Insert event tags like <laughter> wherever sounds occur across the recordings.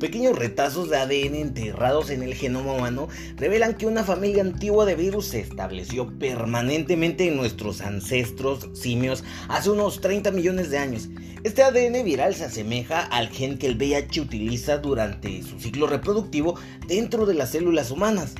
Pequeños retazos de ADN enterrados en el genoma humano revelan que una familia antigua de virus se estableció permanentemente en nuestros ancestros simios hace unos 30 millones de años. Este ADN viral se asemeja al gen que el VIH utiliza durante su ciclo reproductivo dentro de las células humanas.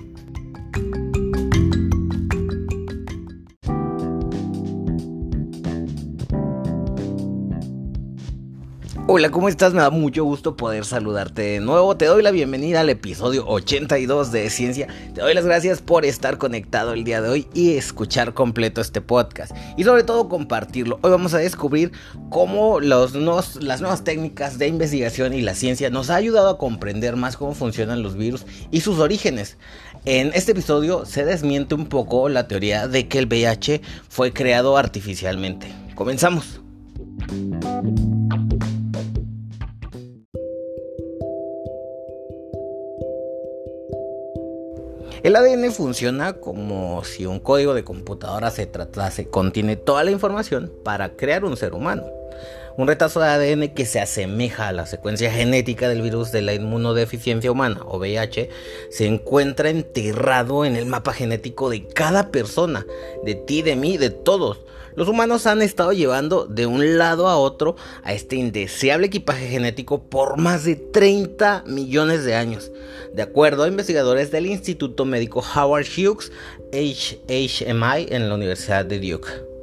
Hola, ¿cómo estás? Me da mucho gusto poder saludarte de nuevo. Te doy la bienvenida al episodio 82 de Ciencia. Te doy las gracias por estar conectado el día de hoy y escuchar completo este podcast. Y sobre todo compartirlo. Hoy vamos a descubrir cómo los las nuevas técnicas de investigación y la ciencia nos ha ayudado a comprender más cómo funcionan los virus y sus orígenes. En este episodio se desmiente un poco la teoría de que el VIH fue creado artificialmente. Comenzamos. El ADN funciona como si un código de computadora se tratase, contiene toda la información para crear un ser humano. Un retazo de ADN que se asemeja a la secuencia genética del virus de la inmunodeficiencia humana o VIH se encuentra enterrado en el mapa genético de cada persona, de ti, de mí, de todos. Los humanos han estado llevando de un lado a otro a este indeseable equipaje genético por más de 30 millones de años, de acuerdo a investigadores del Instituto Médico Howard Hughes HHMI en la Universidad de Duke.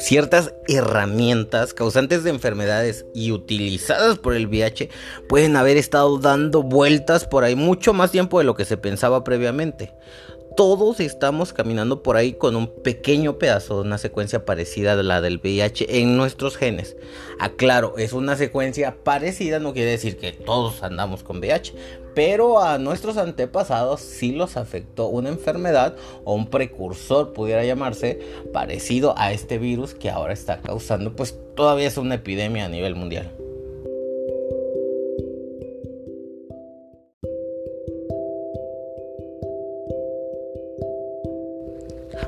Ciertas herramientas causantes de enfermedades y utilizadas por el VIH pueden haber estado dando vueltas por ahí mucho más tiempo de lo que se pensaba previamente todos estamos caminando por ahí con un pequeño pedazo de una secuencia parecida a la del VIH en nuestros genes. Aclaro, es una secuencia parecida, no quiere decir que todos andamos con VIH, pero a nuestros antepasados sí los afectó una enfermedad o un precursor, pudiera llamarse, parecido a este virus que ahora está causando, pues todavía es una epidemia a nivel mundial.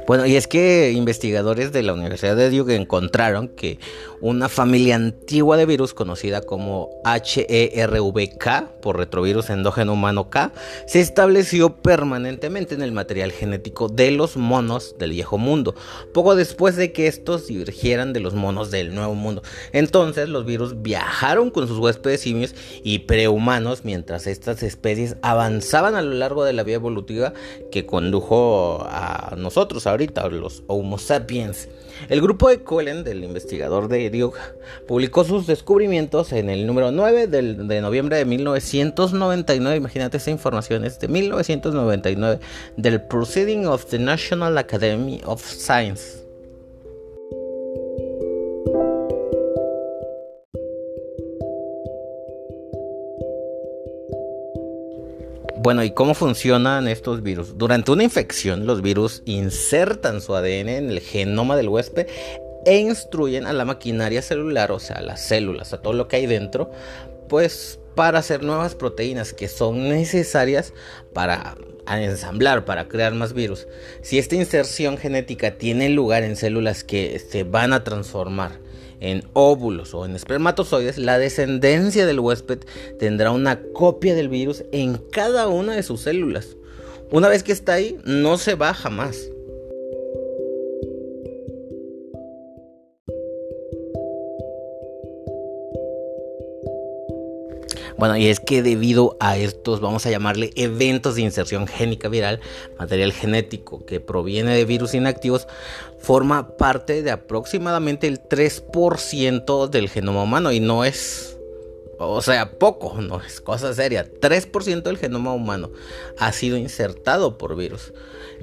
Bueno, y es que investigadores de la Universidad de Duke encontraron que una familia antigua de virus conocida como HERVK, por retrovirus endógeno humano K, se estableció permanentemente en el material genético de los monos del viejo mundo, poco después de que estos divergieran de los monos del nuevo mundo. Entonces los virus viajaron con sus huéspedes simios y prehumanos mientras estas especies avanzaban a lo largo de la vía evolutiva que condujo a nosotros, ahorita, los Homo sapiens. El grupo de Cullen, del investigador de Duke, publicó sus descubrimientos en el número 9 de noviembre de 1999. Imagínate esa información, es de 1999, del Proceeding of the National Academy of Science. Bueno, ¿y cómo funcionan estos virus? Durante una infección, los virus insertan su ADN en el genoma del huésped e instruyen a la maquinaria celular, o sea, a las células, a todo lo que hay dentro, pues para hacer nuevas proteínas que son necesarias para ensamblar, para crear más virus. Si esta inserción genética tiene lugar en células que se van a transformar en óvulos o en espermatozoides, la descendencia del huésped tendrá una copia del virus en cada una de sus células. Una vez que está ahí, no se va jamás. Bueno, y es que debido a estos, vamos a llamarle eventos de inserción génica viral, material genético que proviene de virus inactivos, forma parte de aproximadamente el 3% del genoma humano y no es o sea, poco, no es cosa seria. 3% del genoma humano ha sido insertado por virus.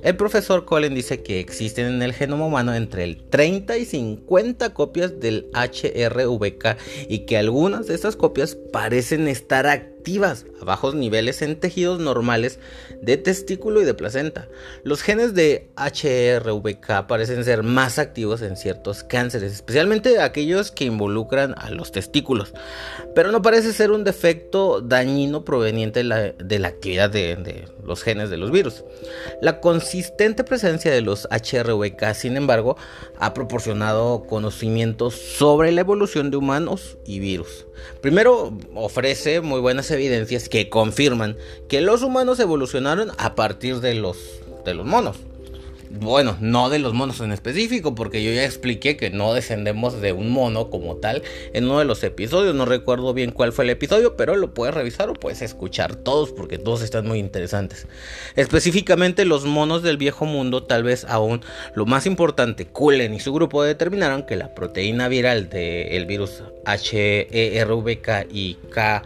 El profesor Cullen dice que existen en el genoma humano entre el 30 y 50 copias del HRVK y que algunas de estas copias parecen estar activas a bajos niveles en tejidos normales de testículo y de placenta. Los genes de HRVK parecen ser más activos en ciertos cánceres, especialmente aquellos que involucran a los testículos, pero no parece ser un defecto dañino proveniente de la, actividad de, los genes de los virus. La consistente presencia de los HRVK, sin embargo, ha proporcionado conocimientos sobre la evolución de humanos y virus. Primero, ofrece muy buenas evidencias que confirman que los humanos evolucionaron a partir de los, de los monos. Bueno, no de los monos en específico, porque yo ya expliqué que no descendemos de un mono como tal en uno de los episodios. No recuerdo bien cuál fue el episodio, pero lo puedes revisar o puedes escuchar todos, porque todos están muy interesantes. Específicamente los monos del viejo mundo, tal vez aún lo más importante, Cullen y su grupo determinaron que la proteína viral del virus HERVK y K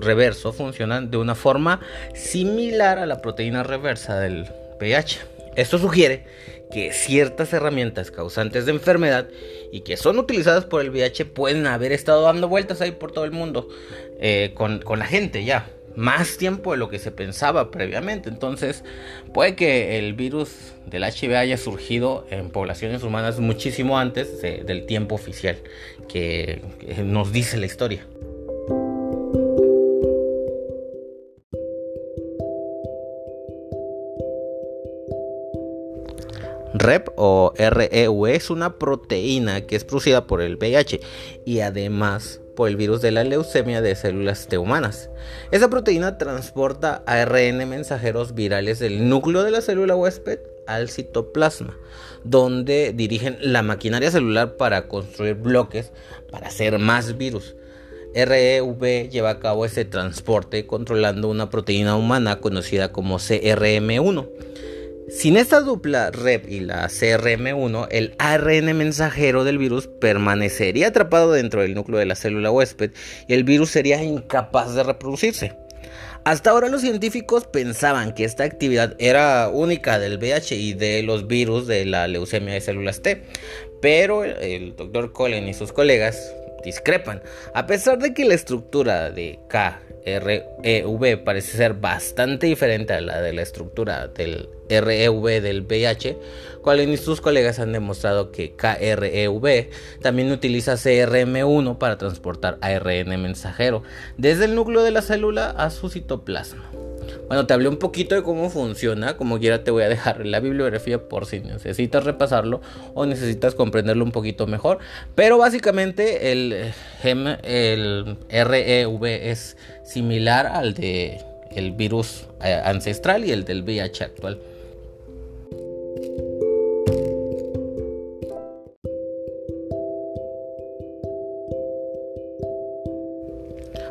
reverso funcionan de una forma similar a la proteína reversa del VIH. Esto sugiere que ciertas herramientas causantes de enfermedad y que son utilizadas por el VIH pueden haber estado dando vueltas ahí por todo el mundo eh, con, con, la gente ya. Más tiempo de lo que se pensaba previamente. Entonces, puede que el virus del HIV haya surgido en poblaciones humanas muchísimo antes del tiempo oficial que nos dice la historia. REP o REU es una proteína que es producida por el VIH y además por el virus de la leucemia de células T humanas. Esa proteína transporta ARN mensajeros virales del núcleo de la célula huésped al citoplasma, donde dirigen la maquinaria celular para construir bloques para hacer más virus. REV lleva a cabo ese transporte controlando una proteína humana conocida como CRM1 sin esta dupla REP y la CRM1, el ARN mensajero del virus permanecería atrapado dentro del núcleo de la célula huésped y el virus sería incapaz de reproducirse. Hasta ahora los científicos pensaban que esta actividad era única del VIH y de los virus de la leucemia de células T, pero el doctor Cullen y sus colegas discrepan. A pesar de que la estructura de K REV parece ser bastante diferente a la de la estructura del REV del VIH, Colin y sus colegas han demostrado que KREV también utiliza CRM1 para transportar ARN mensajero desde el núcleo de la célula a su citoplasma. Bueno, te hablé un poquito de cómo funciona, como quiera te voy a dejar la bibliografía por si necesitas repasarlo o necesitas comprenderlo un poquito mejor. Pero básicamente el, el REV es similar al de virus eh, ancestral y el del VIH actual.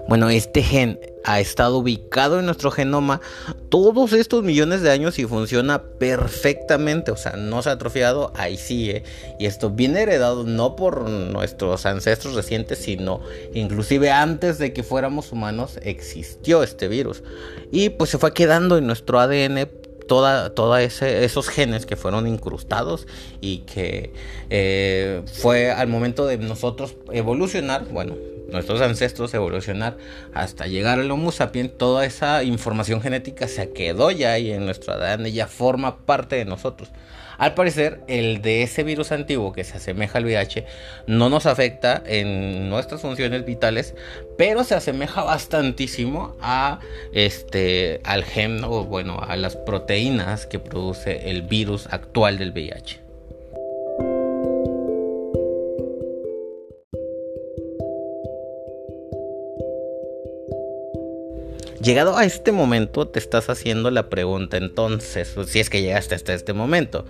Bueno, este gen ha estado ubicado en nuestro genoma todos estos millones de años y funciona perfectamente, o sea, no se ha atrofiado, ahí sigue. Y esto viene heredado no por nuestros ancestros recientes, sino inclusive antes de que fuéramos humanos existió este virus. Y pues se fue quedando en nuestro ADN toda esos genes que fueron incrustados y que eh, fue al momento de nosotros evolucionar, bueno, nuestros ancestros evolucionar hasta llegar al Homo sapiens, toda esa información genética se quedó ya ahí en nuestro ADN, ya forma parte de nosotros. Al parecer, el de ese virus antiguo que se asemeja al VIH no nos afecta en nuestras funciones vitales, pero se asemeja bastantísimo a este al gen o bueno, a las proteínas que produce el virus actual del VIH. Llegado a este momento, te estás haciendo la pregunta entonces, pues, si es que llegaste hasta este momento,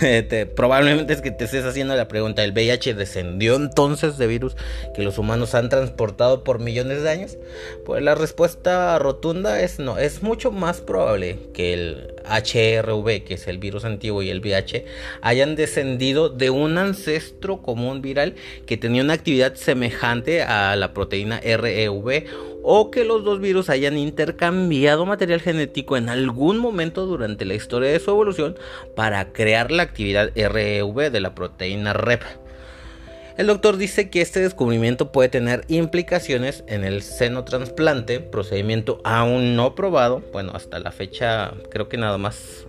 <laughs> probablemente es que te estés haciendo la pregunta, ¿el VIH descendió entonces de virus que los humanos han transportado por millones de años? Pues la respuesta rotunda es no, es mucho más probable que el HRV, que es el virus antiguo, y el VIH hayan descendido de un ancestro común viral que tenía una actividad semejante a la proteína REV o que los dos virus hayan intercambiado material genético en algún momento durante la historia de su evolución para crear la actividad REV de la proteína REP. El doctor dice que este descubrimiento puede tener implicaciones en el senotransplante, procedimiento aún no probado, bueno, hasta la fecha creo que nada más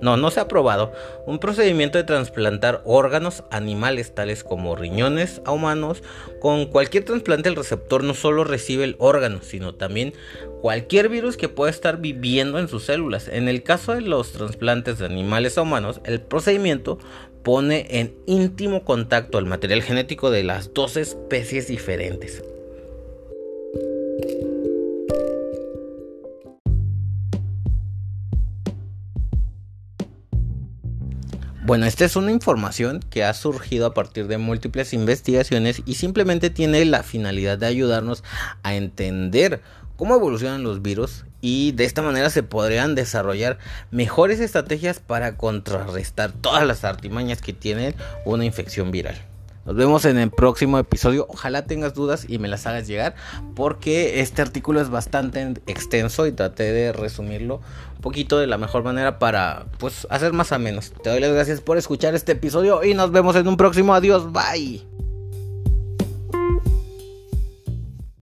no, no se ha probado un procedimiento de trasplantar órganos animales tales como riñones a humanos. Con cualquier trasplante el receptor no solo recibe el órgano, sino también cualquier virus que pueda estar viviendo en sus células. En el caso de los trasplantes de animales a humanos, el procedimiento pone en íntimo contacto el material genético de las dos especies diferentes. Bueno, esta es una información que ha surgido a partir de múltiples investigaciones y simplemente tiene la finalidad de ayudarnos a entender cómo evolucionan los virus y de esta manera se podrían desarrollar mejores estrategias para contrarrestar todas las artimañas que tiene una infección viral. Nos vemos en el próximo episodio. Ojalá tengas dudas y me las hagas llegar porque este artículo es bastante extenso y traté de resumirlo un poquito de la mejor manera para pues hacer más a menos. Te doy las gracias por escuchar este episodio y nos vemos en un próximo. Adiós, bye.